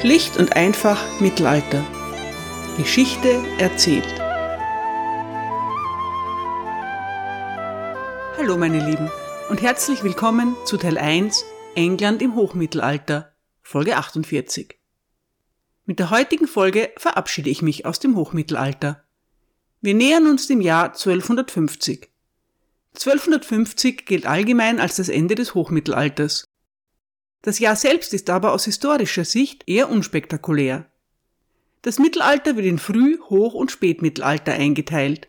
Schlicht und einfach Mittelalter. Geschichte erzählt. Hallo meine Lieben und herzlich willkommen zu Teil 1 England im Hochmittelalter, Folge 48. Mit der heutigen Folge verabschiede ich mich aus dem Hochmittelalter. Wir nähern uns dem Jahr 1250. 1250 gilt allgemein als das Ende des Hochmittelalters. Das Jahr selbst ist aber aus historischer Sicht eher unspektakulär. Das Mittelalter wird in Früh-, Hoch- und Spätmittelalter eingeteilt.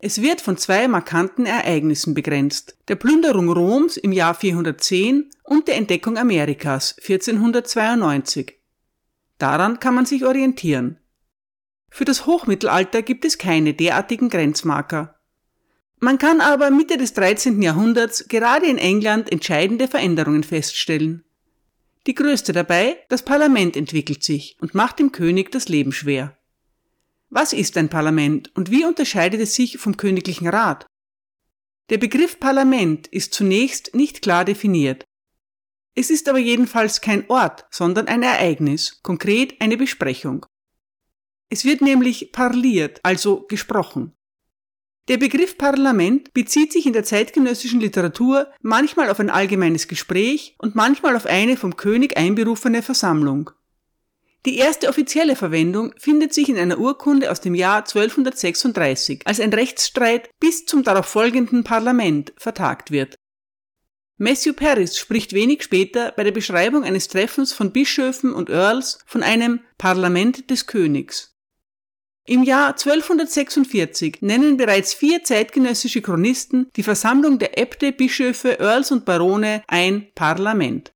Es wird von zwei markanten Ereignissen begrenzt, der Plünderung Roms im Jahr 410 und der Entdeckung Amerikas 1492. Daran kann man sich orientieren. Für das Hochmittelalter gibt es keine derartigen Grenzmarker. Man kann aber Mitte des 13. Jahrhunderts gerade in England entscheidende Veränderungen feststellen. Die größte dabei, das Parlament entwickelt sich und macht dem König das Leben schwer. Was ist ein Parlament und wie unterscheidet es sich vom königlichen Rat? Der Begriff Parlament ist zunächst nicht klar definiert. Es ist aber jedenfalls kein Ort, sondern ein Ereignis, konkret eine Besprechung. Es wird nämlich parliert, also gesprochen. Der Begriff Parlament bezieht sich in der zeitgenössischen Literatur manchmal auf ein allgemeines Gespräch und manchmal auf eine vom König einberufene Versammlung. Die erste offizielle Verwendung findet sich in einer Urkunde aus dem Jahr 1236, als ein Rechtsstreit bis zum darauffolgenden Parlament vertagt wird. Matthew Paris spricht wenig später bei der Beschreibung eines Treffens von Bischöfen und Earls von einem Parlament des Königs. Im Jahr 1246 nennen bereits vier zeitgenössische Chronisten die Versammlung der Äbte, Bischöfe, Earls und Barone ein Parlament.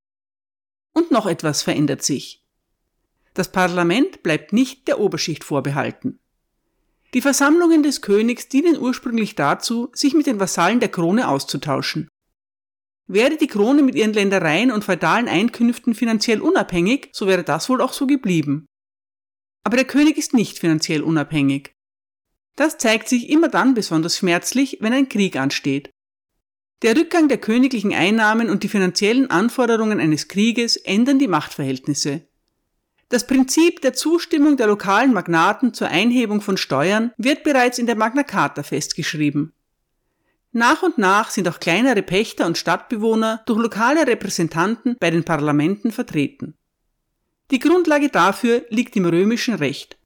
Und noch etwas verändert sich. Das Parlament bleibt nicht der Oberschicht vorbehalten. Die Versammlungen des Königs dienen ursprünglich dazu, sich mit den Vasallen der Krone auszutauschen. Wäre die Krone mit ihren Ländereien und feudalen Einkünften finanziell unabhängig, so wäre das wohl auch so geblieben. Aber der König ist nicht finanziell unabhängig. Das zeigt sich immer dann besonders schmerzlich, wenn ein Krieg ansteht. Der Rückgang der königlichen Einnahmen und die finanziellen Anforderungen eines Krieges ändern die Machtverhältnisse. Das Prinzip der Zustimmung der lokalen Magnaten zur Einhebung von Steuern wird bereits in der Magna Carta festgeschrieben. Nach und nach sind auch kleinere Pächter und Stadtbewohner durch lokale Repräsentanten bei den Parlamenten vertreten. Die Grundlage dafür liegt im römischen Recht.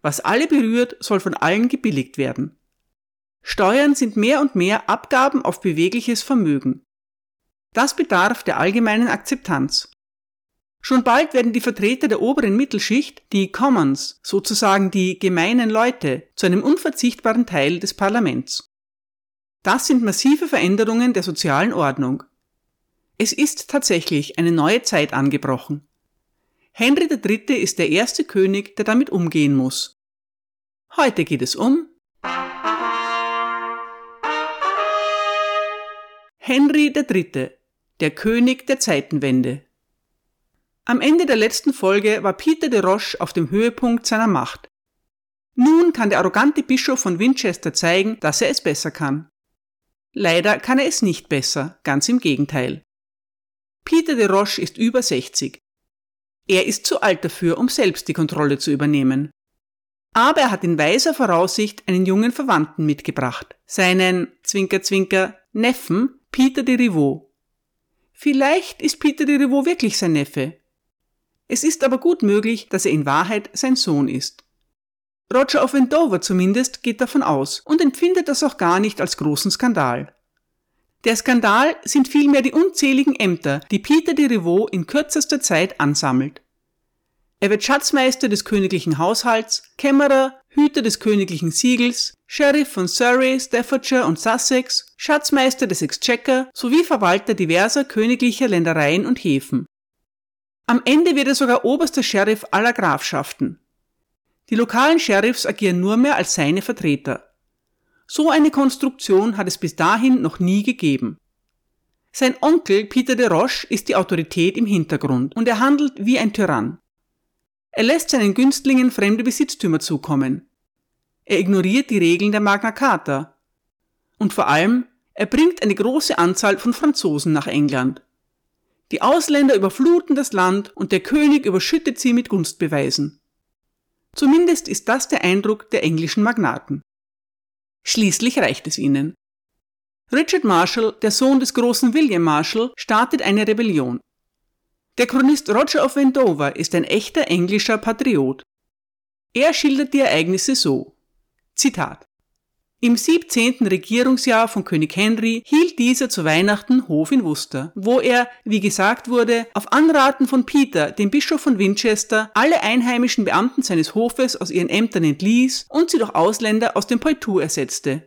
Was alle berührt, soll von allen gebilligt werden. Steuern sind mehr und mehr Abgaben auf bewegliches Vermögen. Das bedarf der allgemeinen Akzeptanz. Schon bald werden die Vertreter der oberen Mittelschicht, die Commons, sozusagen die gemeinen Leute, zu einem unverzichtbaren Teil des Parlaments. Das sind massive Veränderungen der sozialen Ordnung. Es ist tatsächlich eine neue Zeit angebrochen. Henry III. ist der erste König, der damit umgehen muss. Heute geht es um Henry III., der König der Zeitenwende. Am Ende der letzten Folge war Peter de Roche auf dem Höhepunkt seiner Macht. Nun kann der arrogante Bischof von Winchester zeigen, dass er es besser kann. Leider kann er es nicht besser, ganz im Gegenteil. Peter de Roche ist über 60. Er ist zu alt dafür, um selbst die Kontrolle zu übernehmen. Aber er hat in weiser Voraussicht einen jungen Verwandten mitgebracht, seinen Zwinker Zwinker Neffen Peter de Rivaux. Vielleicht ist Peter de Rivaux wirklich sein Neffe. Es ist aber gut möglich, dass er in Wahrheit sein Sohn ist. Roger of Wendover zumindest geht davon aus und empfindet das auch gar nicht als großen Skandal. Der Skandal sind vielmehr die unzähligen Ämter, die Peter de Rivaux in kürzester Zeit ansammelt. Er wird Schatzmeister des königlichen Haushalts, Kämmerer, Hüter des königlichen Siegels, Sheriff von Surrey, Staffordshire und Sussex, Schatzmeister des Exchequer sowie Verwalter diverser königlicher Ländereien und Häfen. Am Ende wird er sogar oberster Sheriff aller Grafschaften. Die lokalen Sheriffs agieren nur mehr als seine Vertreter. So eine Konstruktion hat es bis dahin noch nie gegeben. Sein Onkel Peter de Roche ist die Autorität im Hintergrund und er handelt wie ein Tyrann. Er lässt seinen Günstlingen fremde Besitztümer zukommen. Er ignoriert die Regeln der Magna Carta. Und vor allem, er bringt eine große Anzahl von Franzosen nach England. Die Ausländer überfluten das Land und der König überschüttet sie mit Gunstbeweisen. Zumindest ist das der Eindruck der englischen Magnaten. Schließlich reicht es ihnen. Richard Marshall, der Sohn des großen William Marshall, startet eine Rebellion. Der Chronist Roger of Wendover ist ein echter englischer Patriot. Er schildert die Ereignisse so. Zitat. Im 17. Regierungsjahr von König Henry hielt dieser zu Weihnachten Hof in Worcester, wo er, wie gesagt wurde, auf Anraten von Peter, dem Bischof von Winchester, alle einheimischen Beamten seines Hofes aus ihren Ämtern entließ und sie durch Ausländer aus dem Poitou ersetzte.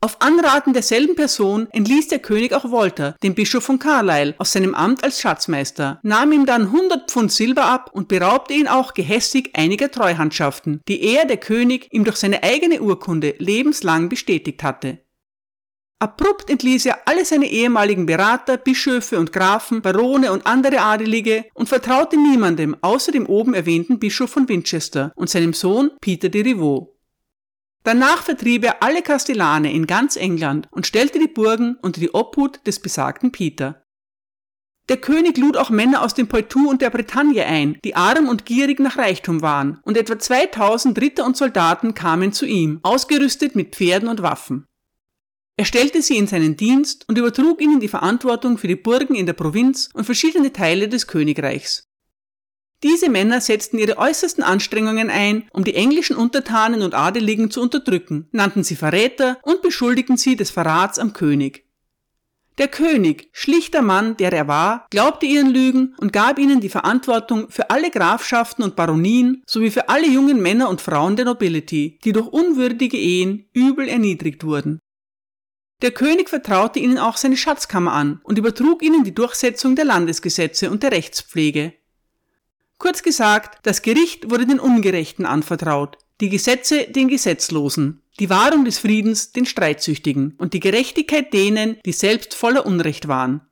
Auf Anraten derselben Person entließ der König auch Walter, den Bischof von Carlisle, aus seinem Amt als Schatzmeister, nahm ihm dann 100 Pfund Silber ab und beraubte ihn auch gehässig einiger Treuhandschaften, die er, der König, ihm durch seine eigene Urkunde lebenslang bestätigt hatte. Abrupt entließ er alle seine ehemaligen Berater, Bischöfe und Grafen, Barone und andere Adelige und vertraute niemandem außer dem oben erwähnten Bischof von Winchester und seinem Sohn Peter de Rivaux. Danach vertrieb er alle Kastellane in ganz England und stellte die Burgen unter die Obhut des besagten Peter. Der König lud auch Männer aus dem Poitou und der Bretagne ein, die arm und gierig nach Reichtum waren, und etwa 2000 Ritter und Soldaten kamen zu ihm, ausgerüstet mit Pferden und Waffen. Er stellte sie in seinen Dienst und übertrug ihnen die Verantwortung für die Burgen in der Provinz und verschiedene Teile des Königreichs. Diese Männer setzten ihre äußersten Anstrengungen ein, um die englischen Untertanen und Adeligen zu unterdrücken, nannten sie Verräter und beschuldigten sie des Verrats am König. Der König, schlichter Mann, der er war, glaubte ihren Lügen und gab ihnen die Verantwortung für alle Grafschaften und Baronien sowie für alle jungen Männer und Frauen der Nobility, die durch unwürdige Ehen übel erniedrigt wurden. Der König vertraute ihnen auch seine Schatzkammer an und übertrug ihnen die Durchsetzung der Landesgesetze und der Rechtspflege. Kurz gesagt, das Gericht wurde den Ungerechten anvertraut, die Gesetze den Gesetzlosen, die Wahrung des Friedens den Streitsüchtigen und die Gerechtigkeit denen, die selbst voller Unrecht waren.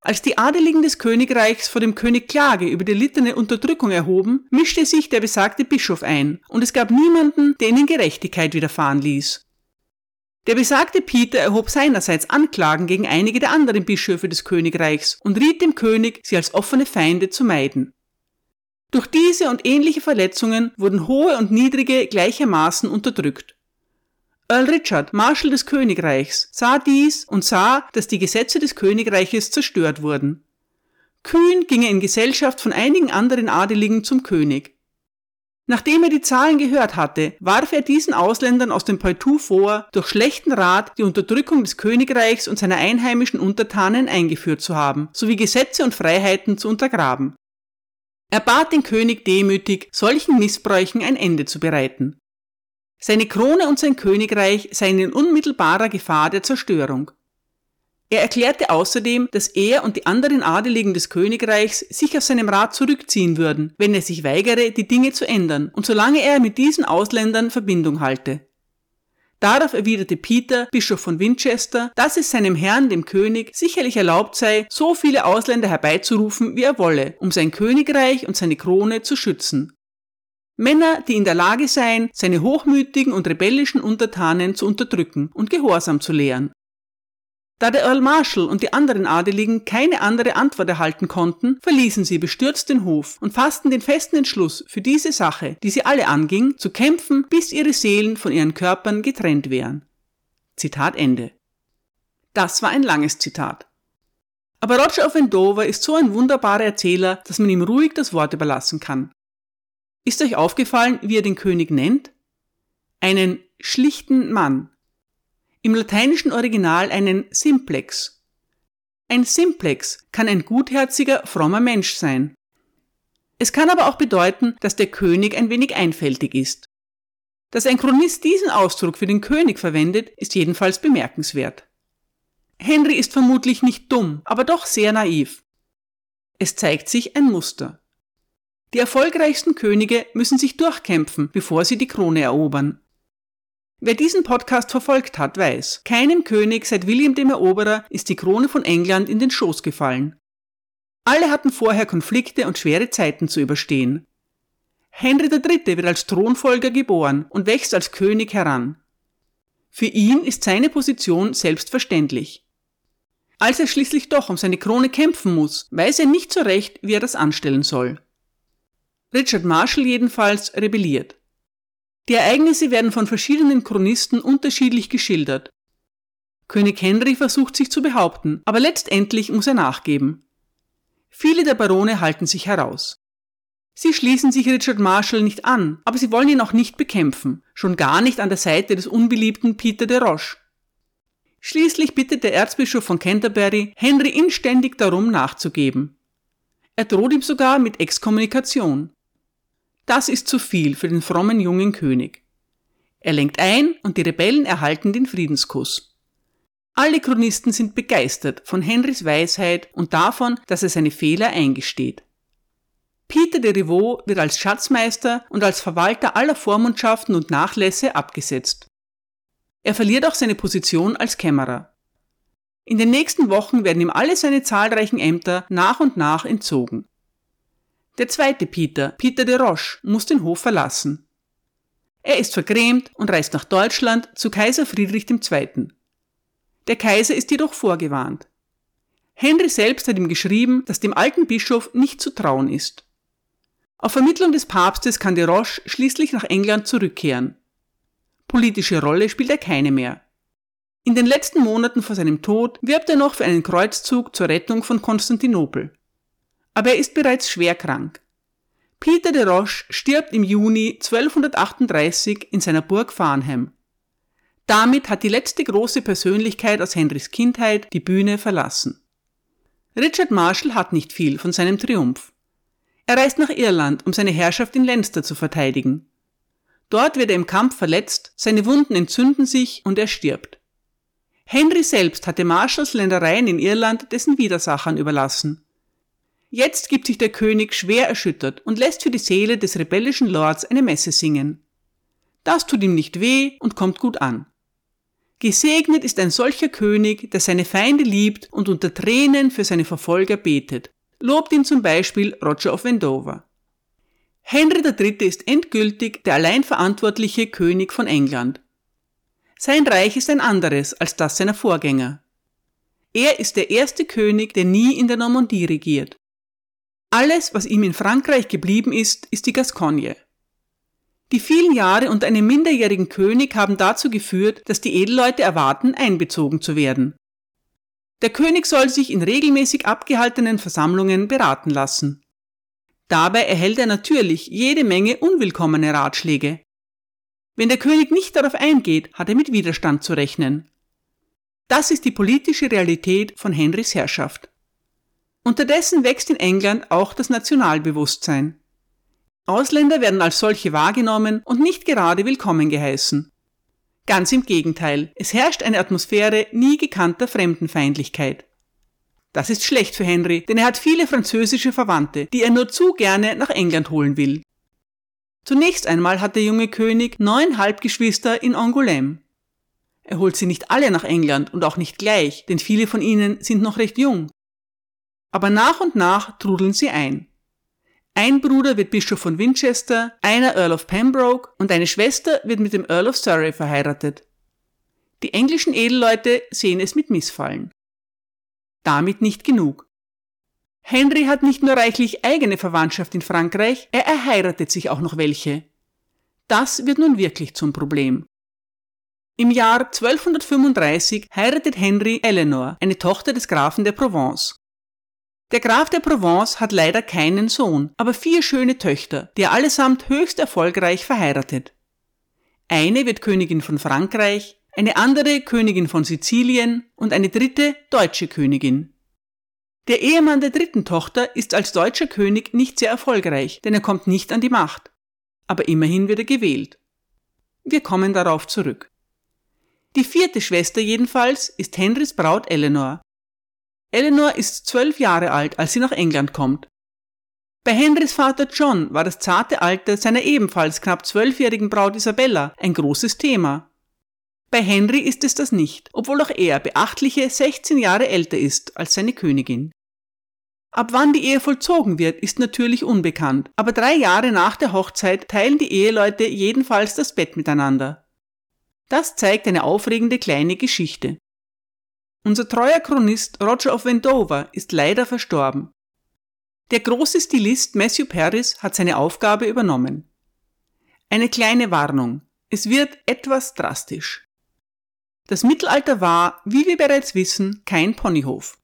Als die Adeligen des Königreichs vor dem König Klage über die littene Unterdrückung erhoben, mischte sich der besagte Bischof ein, und es gab niemanden, der ihnen Gerechtigkeit widerfahren ließ. Der besagte Peter erhob seinerseits Anklagen gegen einige der anderen Bischöfe des Königreichs und riet dem König, sie als offene Feinde zu meiden. Durch diese und ähnliche Verletzungen wurden hohe und niedrige gleichermaßen unterdrückt. Earl Richard, Marschall des Königreichs, sah dies und sah, dass die Gesetze des Königreiches zerstört wurden. Kühn ging er in Gesellschaft von einigen anderen Adeligen zum König. Nachdem er die Zahlen gehört hatte, warf er diesen Ausländern aus dem Poitou vor, durch schlechten Rat die Unterdrückung des Königreichs und seiner einheimischen Untertanen eingeführt zu haben, sowie Gesetze und Freiheiten zu untergraben. Er bat den König demütig, solchen Missbräuchen ein Ende zu bereiten. Seine Krone und sein Königreich seien in unmittelbarer Gefahr der Zerstörung. Er erklärte außerdem, dass er und die anderen Adeligen des Königreichs sich aus seinem Rat zurückziehen würden, wenn er sich weigere, die Dinge zu ändern und solange er mit diesen Ausländern Verbindung halte. Darauf erwiderte Peter, Bischof von Winchester, dass es seinem Herrn, dem König, sicherlich erlaubt sei, so viele Ausländer herbeizurufen, wie er wolle, um sein Königreich und seine Krone zu schützen. Männer, die in der Lage seien, seine hochmütigen und rebellischen Untertanen zu unterdrücken und Gehorsam zu lehren. Da der Earl Marshall und die anderen Adeligen keine andere Antwort erhalten konnten, verließen sie bestürzt den Hof und fassten den festen Entschluss, für diese Sache, die sie alle anging, zu kämpfen, bis ihre Seelen von ihren Körpern getrennt wären. Zitat Ende. Das war ein langes Zitat. Aber Roger of Wendover ist so ein wunderbarer Erzähler, dass man ihm ruhig das Wort überlassen kann. Ist euch aufgefallen, wie er den König nennt? Einen schlichten Mann, im lateinischen Original einen Simplex. Ein Simplex kann ein gutherziger, frommer Mensch sein. Es kann aber auch bedeuten, dass der König ein wenig einfältig ist. Dass ein Chronist diesen Ausdruck für den König verwendet, ist jedenfalls bemerkenswert. Henry ist vermutlich nicht dumm, aber doch sehr naiv. Es zeigt sich ein Muster. Die erfolgreichsten Könige müssen sich durchkämpfen, bevor sie die Krone erobern. Wer diesen Podcast verfolgt hat, weiß, keinem König seit William dem Eroberer ist die Krone von England in den Schoß gefallen. Alle hatten vorher Konflikte und schwere Zeiten zu überstehen. Henry III. wird als Thronfolger geboren und wächst als König heran. Für ihn ist seine Position selbstverständlich. Als er schließlich doch um seine Krone kämpfen muss, weiß er nicht so recht, wie er das anstellen soll. Richard Marshall jedenfalls rebelliert. Die Ereignisse werden von verschiedenen Chronisten unterschiedlich geschildert. König Henry versucht sich zu behaupten, aber letztendlich muss er nachgeben. Viele der Barone halten sich heraus. Sie schließen sich Richard Marshall nicht an, aber sie wollen ihn auch nicht bekämpfen, schon gar nicht an der Seite des unbeliebten Peter de Roche. Schließlich bittet der Erzbischof von Canterbury Henry inständig darum nachzugeben. Er droht ihm sogar mit Exkommunikation. Das ist zu viel für den frommen jungen König. Er lenkt ein und die Rebellen erhalten den Friedenskuss. Alle Chronisten sind begeistert von Henrys Weisheit und davon, dass er seine Fehler eingesteht. Peter de Rivaux wird als Schatzmeister und als Verwalter aller Vormundschaften und Nachlässe abgesetzt. Er verliert auch seine Position als Kämmerer. In den nächsten Wochen werden ihm alle seine zahlreichen Ämter nach und nach entzogen. Der zweite Peter, Peter de Roche, muss den Hof verlassen. Er ist vergrämt und reist nach Deutschland zu Kaiser Friedrich II. Der Kaiser ist jedoch vorgewarnt. Henry selbst hat ihm geschrieben, dass dem alten Bischof nicht zu trauen ist. Auf Vermittlung des Papstes kann de Roche schließlich nach England zurückkehren. Politische Rolle spielt er keine mehr. In den letzten Monaten vor seinem Tod wirbt er noch für einen Kreuzzug zur Rettung von Konstantinopel. Aber er ist bereits schwer krank. Peter de Roche stirbt im Juni 1238 in seiner Burg Farnham. Damit hat die letzte große Persönlichkeit aus Henrys Kindheit die Bühne verlassen. Richard Marshall hat nicht viel von seinem Triumph. Er reist nach Irland, um seine Herrschaft in Leinster zu verteidigen. Dort wird er im Kampf verletzt, seine Wunden entzünden sich und er stirbt. Henry selbst hatte Marshalls Ländereien in Irland dessen Widersachern überlassen. Jetzt gibt sich der König schwer erschüttert und lässt für die Seele des rebellischen Lords eine Messe singen. Das tut ihm nicht weh und kommt gut an. Gesegnet ist ein solcher König, der seine Feinde liebt und unter Tränen für seine Verfolger betet lobt ihn zum Beispiel Roger of Wendover. Henry III. ist endgültig der allein verantwortliche König von England. Sein Reich ist ein anderes als das seiner Vorgänger. Er ist der erste König, der nie in der Normandie regiert. Alles, was ihm in Frankreich geblieben ist, ist die Gascogne. Die vielen Jahre unter einem minderjährigen König haben dazu geführt, dass die Edelleute erwarten, einbezogen zu werden. Der König soll sich in regelmäßig abgehaltenen Versammlungen beraten lassen. Dabei erhält er natürlich jede Menge unwillkommene Ratschläge. Wenn der König nicht darauf eingeht, hat er mit Widerstand zu rechnen. Das ist die politische Realität von Henrys Herrschaft. Unterdessen wächst in England auch das Nationalbewusstsein. Ausländer werden als solche wahrgenommen und nicht gerade willkommen geheißen. Ganz im Gegenteil, es herrscht eine Atmosphäre nie gekannter Fremdenfeindlichkeit. Das ist schlecht für Henry, denn er hat viele französische Verwandte, die er nur zu gerne nach England holen will. Zunächst einmal hat der junge König neun Halbgeschwister in Angoulême. Er holt sie nicht alle nach England und auch nicht gleich, denn viele von ihnen sind noch recht jung. Aber nach und nach trudeln sie ein. Ein Bruder wird Bischof von Winchester, einer Earl of Pembroke und eine Schwester wird mit dem Earl of Surrey verheiratet. Die englischen Edelleute sehen es mit Missfallen. Damit nicht genug. Henry hat nicht nur reichlich eigene Verwandtschaft in Frankreich, er erheiratet sich auch noch welche. Das wird nun wirklich zum Problem. Im Jahr 1235 heiratet Henry Eleanor, eine Tochter des Grafen der Provence. Der Graf der Provence hat leider keinen Sohn, aber vier schöne Töchter, die allesamt höchst erfolgreich verheiratet. Eine wird Königin von Frankreich, eine andere Königin von Sizilien und eine dritte deutsche Königin. Der Ehemann der dritten Tochter ist als deutscher König nicht sehr erfolgreich, denn er kommt nicht an die Macht. Aber immerhin wird er gewählt. Wir kommen darauf zurück. Die vierte Schwester jedenfalls ist Henrys Braut Eleanor, Eleanor ist zwölf Jahre alt, als sie nach England kommt. Bei Henrys Vater John war das zarte Alter seiner ebenfalls knapp zwölfjährigen Braut Isabella ein großes Thema. Bei Henry ist es das nicht, obwohl auch er beachtliche 16 Jahre älter ist als seine Königin. Ab wann die Ehe vollzogen wird, ist natürlich unbekannt, aber drei Jahre nach der Hochzeit teilen die Eheleute jedenfalls das Bett miteinander. Das zeigt eine aufregende kleine Geschichte. Unser treuer Chronist Roger of Wendover ist leider verstorben. Der große Stilist Matthew Paris hat seine Aufgabe übernommen. Eine kleine Warnung. Es wird etwas drastisch. Das Mittelalter war, wie wir bereits wissen, kein Ponyhof.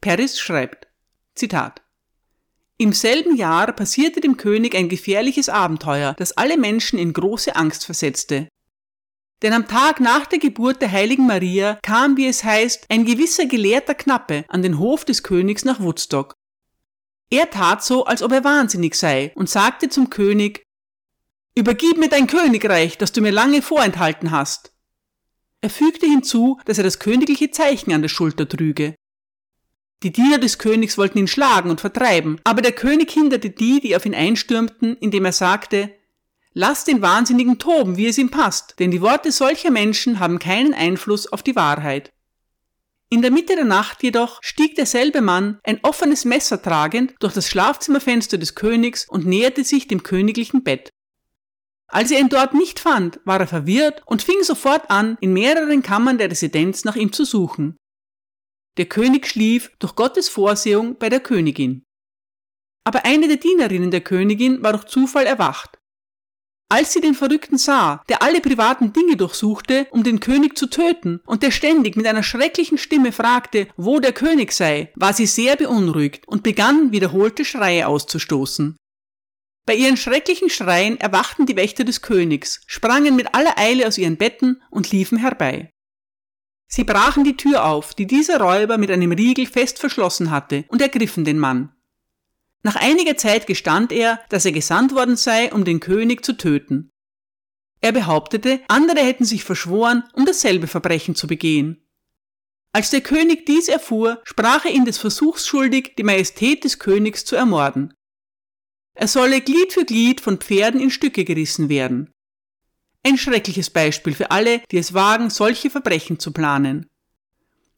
Paris schreibt, Zitat, Im selben Jahr passierte dem König ein gefährliches Abenteuer, das alle Menschen in große Angst versetzte. Denn am Tag nach der Geburt der heiligen Maria kam, wie es heißt, ein gewisser gelehrter Knappe an den Hof des Königs nach Woodstock. Er tat so, als ob er wahnsinnig sei und sagte zum König, Übergib mir dein Königreich, das du mir lange vorenthalten hast. Er fügte hinzu, dass er das königliche Zeichen an der Schulter trüge. Die Diener des Königs wollten ihn schlagen und vertreiben, aber der König hinderte die, die auf ihn einstürmten, indem er sagte, Lass den Wahnsinnigen toben, wie es ihm passt, denn die Worte solcher Menschen haben keinen Einfluss auf die Wahrheit. In der Mitte der Nacht jedoch stieg derselbe Mann, ein offenes Messer tragend, durch das Schlafzimmerfenster des Königs und näherte sich dem königlichen Bett. Als er ihn dort nicht fand, war er verwirrt und fing sofort an, in mehreren Kammern der Residenz nach ihm zu suchen. Der König schlief durch Gottes Vorsehung bei der Königin. Aber eine der Dienerinnen der Königin war durch Zufall erwacht. Als sie den Verrückten sah, der alle privaten Dinge durchsuchte, um den König zu töten, und der ständig mit einer schrecklichen Stimme fragte, wo der König sei, war sie sehr beunruhigt und begann wiederholte Schreie auszustoßen. Bei ihren schrecklichen Schreien erwachten die Wächter des Königs, sprangen mit aller Eile aus ihren Betten und liefen herbei. Sie brachen die Tür auf, die dieser Räuber mit einem Riegel fest verschlossen hatte, und ergriffen den Mann. Nach einiger Zeit gestand er, dass er gesandt worden sei, um den König zu töten. Er behauptete, andere hätten sich verschworen, um dasselbe Verbrechen zu begehen. Als der König dies erfuhr, sprach er ihn des Versuchs schuldig, die Majestät des Königs zu ermorden. Er solle Glied für Glied von Pferden in Stücke gerissen werden. Ein schreckliches Beispiel für alle, die es wagen, solche Verbrechen zu planen.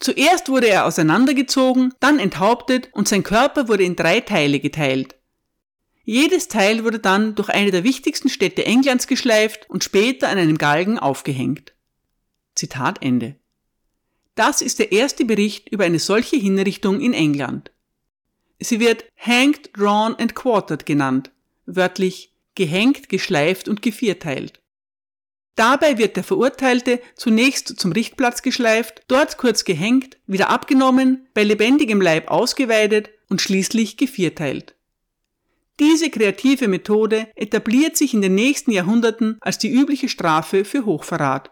Zuerst wurde er auseinandergezogen, dann enthauptet und sein Körper wurde in drei Teile geteilt. Jedes Teil wurde dann durch eine der wichtigsten Städte Englands geschleift und später an einem Galgen aufgehängt. Zitat Ende. Das ist der erste Bericht über eine solche Hinrichtung in England. Sie wird hanged, drawn and quartered genannt, wörtlich gehängt, geschleift und gevierteilt. Dabei wird der Verurteilte zunächst zum Richtplatz geschleift, dort kurz gehängt, wieder abgenommen, bei lebendigem Leib ausgeweidet und schließlich gevierteilt. Diese kreative Methode etabliert sich in den nächsten Jahrhunderten als die übliche Strafe für Hochverrat.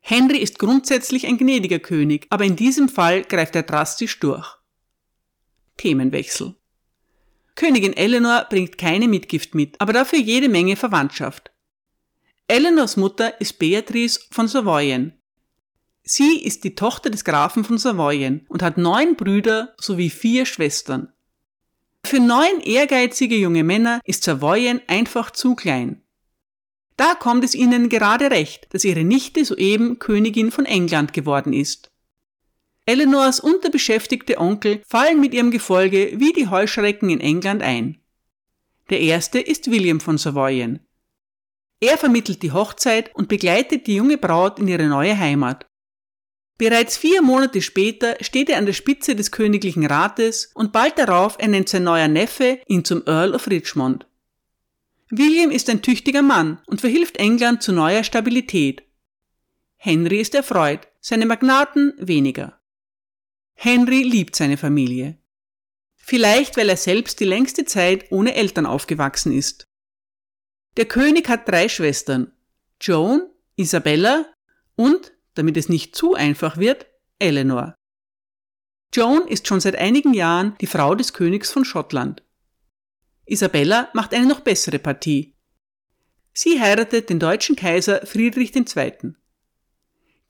Henry ist grundsätzlich ein gnädiger König, aber in diesem Fall greift er drastisch durch. Themenwechsel. Königin Eleanor bringt keine Mitgift mit, aber dafür jede Menge Verwandtschaft. Eleanors Mutter ist Beatrice von Savoyen. Sie ist die Tochter des Grafen von Savoyen und hat neun Brüder sowie vier Schwestern. Für neun ehrgeizige junge Männer ist Savoyen einfach zu klein. Da kommt es ihnen gerade recht, dass ihre Nichte soeben Königin von England geworden ist. Eleanors unterbeschäftigte Onkel fallen mit ihrem Gefolge wie die Heuschrecken in England ein. Der erste ist William von Savoyen. Er vermittelt die Hochzeit und begleitet die junge Braut in ihre neue Heimat. Bereits vier Monate später steht er an der Spitze des königlichen Rates und bald darauf ernennt sein neuer Neffe ihn zum Earl of Richmond. William ist ein tüchtiger Mann und verhilft England zu neuer Stabilität. Henry ist erfreut, seine Magnaten weniger. Henry liebt seine Familie. Vielleicht, weil er selbst die längste Zeit ohne Eltern aufgewachsen ist. Der König hat drei Schwestern, Joan, Isabella und, damit es nicht zu einfach wird, Eleanor. Joan ist schon seit einigen Jahren die Frau des Königs von Schottland. Isabella macht eine noch bessere Partie. Sie heiratet den deutschen Kaiser Friedrich II.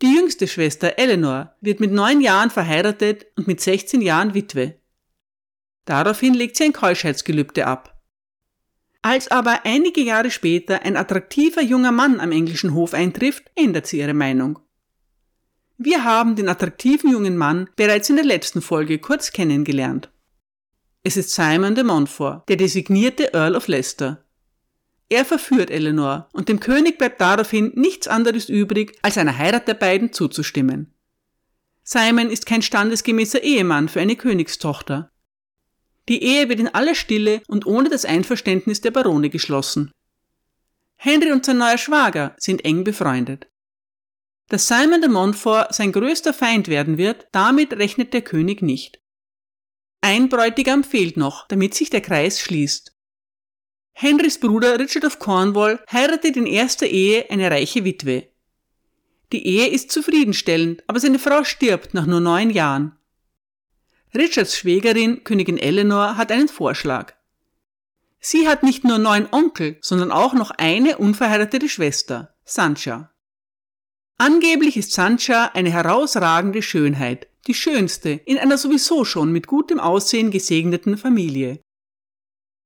Die jüngste Schwester Eleanor wird mit neun Jahren verheiratet und mit 16 Jahren Witwe. Daraufhin legt sie ein Keuschheitsgelübde ab. Als aber einige Jahre später ein attraktiver junger Mann am englischen Hof eintrifft, ändert sie ihre Meinung. Wir haben den attraktiven jungen Mann bereits in der letzten Folge kurz kennengelernt. Es ist Simon de Montfort, der designierte Earl of Leicester. Er verführt Eleanor und dem König bleibt daraufhin nichts anderes übrig, als einer Heirat der beiden zuzustimmen. Simon ist kein standesgemäßer Ehemann für eine Königstochter. Die Ehe wird in aller Stille und ohne das Einverständnis der Barone geschlossen. Henry und sein neuer Schwager sind eng befreundet. Dass Simon de Montfort sein größter Feind werden wird, damit rechnet der König nicht. Ein Bräutigam fehlt noch, damit sich der Kreis schließt. Henrys Bruder Richard of Cornwall heiratet in erster Ehe eine reiche Witwe. Die Ehe ist zufriedenstellend, aber seine Frau stirbt nach nur neun Jahren. Richards Schwägerin, Königin Eleanor, hat einen Vorschlag. Sie hat nicht nur neun Onkel, sondern auch noch eine unverheiratete Schwester, Sancha. Angeblich ist Sancha eine herausragende Schönheit, die schönste in einer sowieso schon mit gutem Aussehen gesegneten Familie.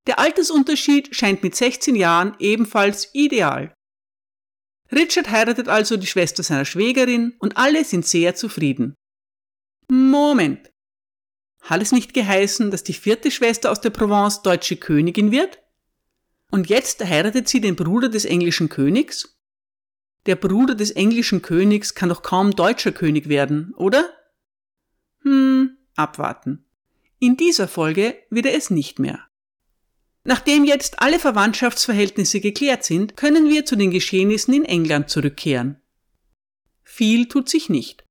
Der Altersunterschied scheint mit 16 Jahren ebenfalls ideal. Richard heiratet also die Schwester seiner Schwägerin und alle sind sehr zufrieden. Moment. Hat es nicht geheißen, dass die vierte Schwester aus der Provence deutsche Königin wird? Und jetzt heiratet sie den Bruder des englischen Königs? Der Bruder des englischen Königs kann doch kaum deutscher König werden, oder? Hm, abwarten. In dieser Folge wird er es nicht mehr. Nachdem jetzt alle Verwandtschaftsverhältnisse geklärt sind, können wir zu den Geschehnissen in England zurückkehren. Viel tut sich nicht.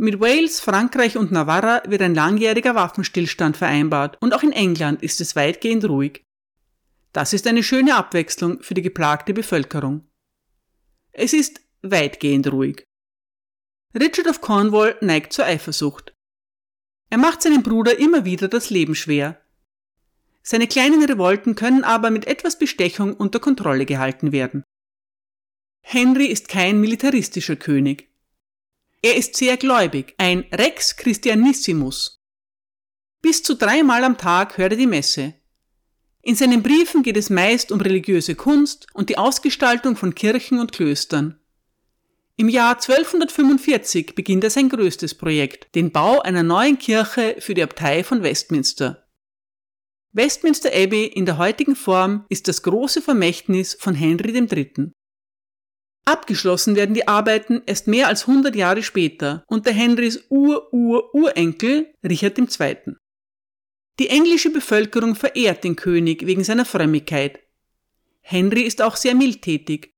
Mit Wales, Frankreich und Navarra wird ein langjähriger Waffenstillstand vereinbart und auch in England ist es weitgehend ruhig. Das ist eine schöne Abwechslung für die geplagte Bevölkerung. Es ist weitgehend ruhig. Richard of Cornwall neigt zur Eifersucht. Er macht seinem Bruder immer wieder das Leben schwer. Seine kleinen Revolten können aber mit etwas Bestechung unter Kontrolle gehalten werden. Henry ist kein militaristischer König. Er ist sehr gläubig, ein Rex Christianissimus. Bis zu dreimal am Tag hört er die Messe. In seinen Briefen geht es meist um religiöse Kunst und die Ausgestaltung von Kirchen und Klöstern. Im Jahr 1245 beginnt er sein größtes Projekt, den Bau einer neuen Kirche für die Abtei von Westminster. Westminster Abbey in der heutigen Form ist das große Vermächtnis von Henry III. Abgeschlossen werden die Arbeiten erst mehr als 100 Jahre später unter Henrys Ur-Ur-Urenkel Richard II. Die englische Bevölkerung verehrt den König wegen seiner Frömmigkeit. Henry ist auch sehr mildtätig.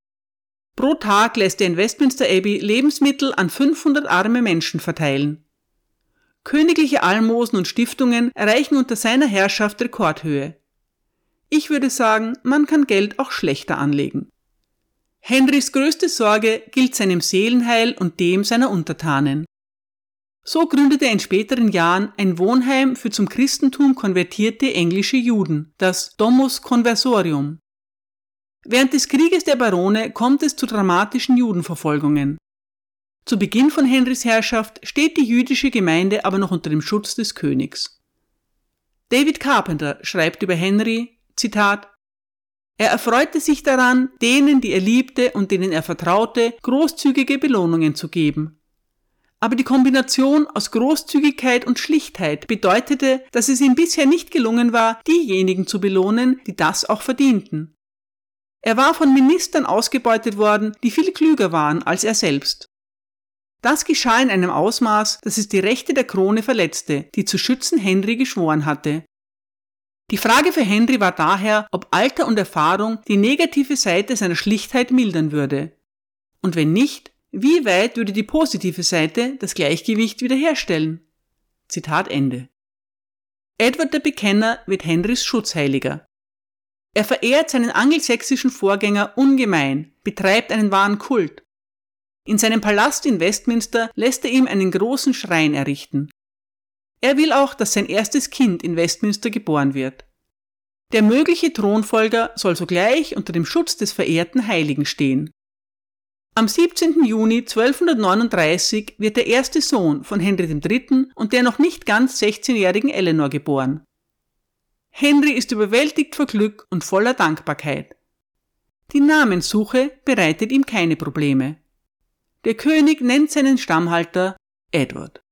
Pro Tag lässt er in Westminster Abbey Lebensmittel an 500 arme Menschen verteilen. Königliche Almosen und Stiftungen erreichen unter seiner Herrschaft Rekordhöhe. Ich würde sagen, man kann Geld auch schlechter anlegen. Henrys größte Sorge gilt seinem Seelenheil und dem seiner Untertanen. So gründete er in späteren Jahren ein Wohnheim für zum Christentum konvertierte englische Juden, das Domus Conversorium. Während des Krieges der Barone kommt es zu dramatischen Judenverfolgungen. Zu Beginn von Henrys Herrschaft steht die jüdische Gemeinde aber noch unter dem Schutz des Königs. David Carpenter schreibt über Henry, Zitat, er erfreute sich daran, denen, die er liebte und denen er vertraute, großzügige Belohnungen zu geben. Aber die Kombination aus Großzügigkeit und Schlichtheit bedeutete, dass es ihm bisher nicht gelungen war, diejenigen zu belohnen, die das auch verdienten. Er war von Ministern ausgebeutet worden, die viel klüger waren als er selbst. Das geschah in einem Ausmaß, dass es die Rechte der Krone verletzte, die zu schützen Henry geschworen hatte. Die Frage für Henry war daher, ob Alter und Erfahrung die negative Seite seiner Schlichtheit mildern würde. Und wenn nicht, wie weit würde die positive Seite das Gleichgewicht wiederherstellen? Zitat Ende. Edward der Bekenner wird Henrys Schutzheiliger. Er verehrt seinen angelsächsischen Vorgänger ungemein, betreibt einen wahren Kult. In seinem Palast in Westminster lässt er ihm einen großen Schrein errichten. Er will auch, dass sein erstes Kind in Westminster geboren wird. Der mögliche Thronfolger soll sogleich unter dem Schutz des verehrten Heiligen stehen. Am 17. Juni 1239 wird der erste Sohn von Henry III. und der noch nicht ganz 16-jährigen Eleanor geboren. Henry ist überwältigt vor Glück und voller Dankbarkeit. Die Namenssuche bereitet ihm keine Probleme. Der König nennt seinen Stammhalter Edward.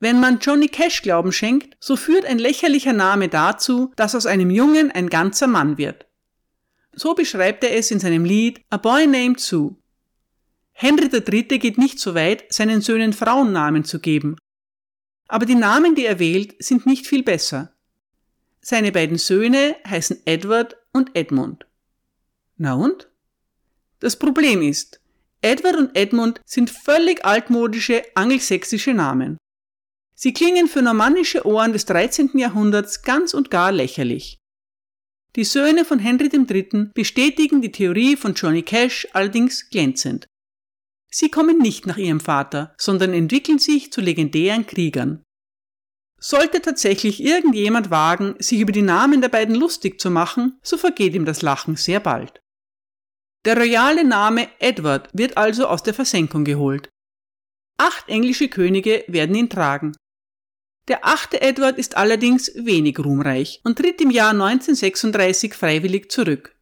Wenn man Johnny Cash Glauben schenkt, so führt ein lächerlicher Name dazu, dass aus einem Jungen ein ganzer Mann wird. So beschreibt er es in seinem Lied A Boy Named Sue. Henry III. geht nicht so weit, seinen Söhnen Frauennamen zu geben. Aber die Namen, die er wählt, sind nicht viel besser. Seine beiden Söhne heißen Edward und Edmund. Na und? Das Problem ist, Edward und Edmund sind völlig altmodische angelsächsische Namen. Sie klingen für normannische Ohren des 13. Jahrhunderts ganz und gar lächerlich. Die Söhne von Henry III. bestätigen die Theorie von Johnny Cash allerdings glänzend. Sie kommen nicht nach ihrem Vater, sondern entwickeln sich zu legendären Kriegern. Sollte tatsächlich irgendjemand wagen, sich über die Namen der beiden lustig zu machen, so vergeht ihm das Lachen sehr bald. Der royale Name Edward wird also aus der Versenkung geholt. Acht englische Könige werden ihn tragen. Der achte Edward ist allerdings wenig ruhmreich und tritt im Jahr 1936 freiwillig zurück.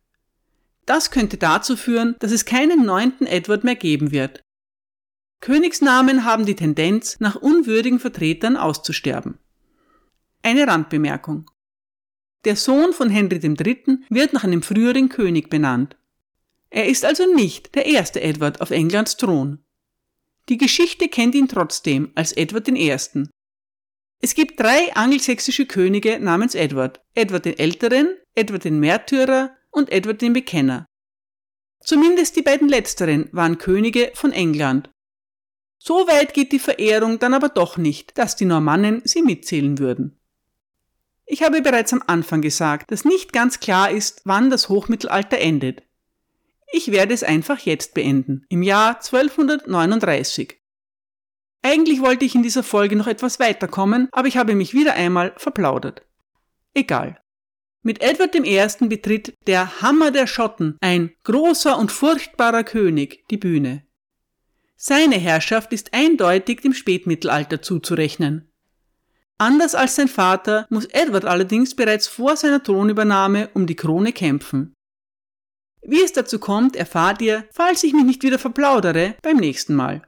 Das könnte dazu führen, dass es keinen neunten Edward mehr geben wird. Königsnamen haben die Tendenz, nach unwürdigen Vertretern auszusterben. Eine Randbemerkung. Der Sohn von Henry III. wird nach einem früheren König benannt. Er ist also nicht der erste Edward auf Englands Thron. Die Geschichte kennt ihn trotzdem als Edward I. Es gibt drei angelsächsische Könige namens Edward. Edward den Älteren, Edward den Märtyrer und Edward den Bekenner. Zumindest die beiden letzteren waren Könige von England. So weit geht die Verehrung dann aber doch nicht, dass die Normannen sie mitzählen würden. Ich habe bereits am Anfang gesagt, dass nicht ganz klar ist, wann das Hochmittelalter endet. Ich werde es einfach jetzt beenden, im Jahr 1239. Eigentlich wollte ich in dieser Folge noch etwas weiterkommen, aber ich habe mich wieder einmal verplaudert. Egal. Mit Edward I. betritt der Hammer der Schotten, ein großer und furchtbarer König, die Bühne. Seine Herrschaft ist eindeutig dem Spätmittelalter zuzurechnen. Anders als sein Vater muss Edward allerdings bereits vor seiner Thronübernahme um die Krone kämpfen. Wie es dazu kommt, erfahrt ihr, falls ich mich nicht wieder verplaudere, beim nächsten Mal.